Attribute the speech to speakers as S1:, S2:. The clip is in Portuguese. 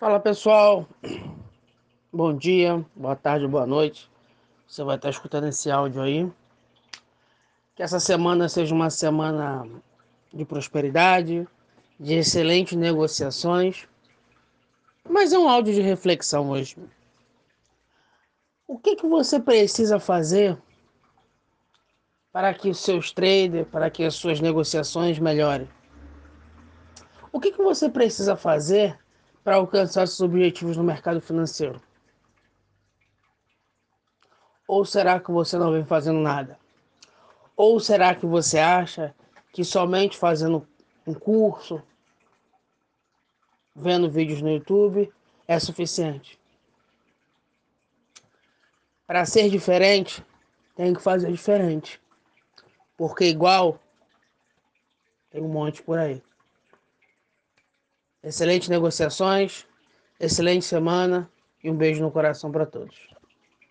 S1: Fala pessoal, bom dia, boa tarde, boa noite. Você vai estar escutando esse áudio aí. Que essa semana seja uma semana de prosperidade, de excelentes negociações. Mas é um áudio de reflexão hoje. O que, que você precisa fazer para que os seus traders, para que as suas negociações melhorem? O que, que você precisa fazer para alcançar seus objetivos no mercado financeiro? Ou será que você não vem fazendo nada? Ou será que você acha que somente fazendo um curso, vendo vídeos no YouTube, é suficiente? Para ser diferente, tem que fazer diferente. Porque igual tem um monte por aí. Excelentes negociações, excelente semana e um beijo no coração para todos.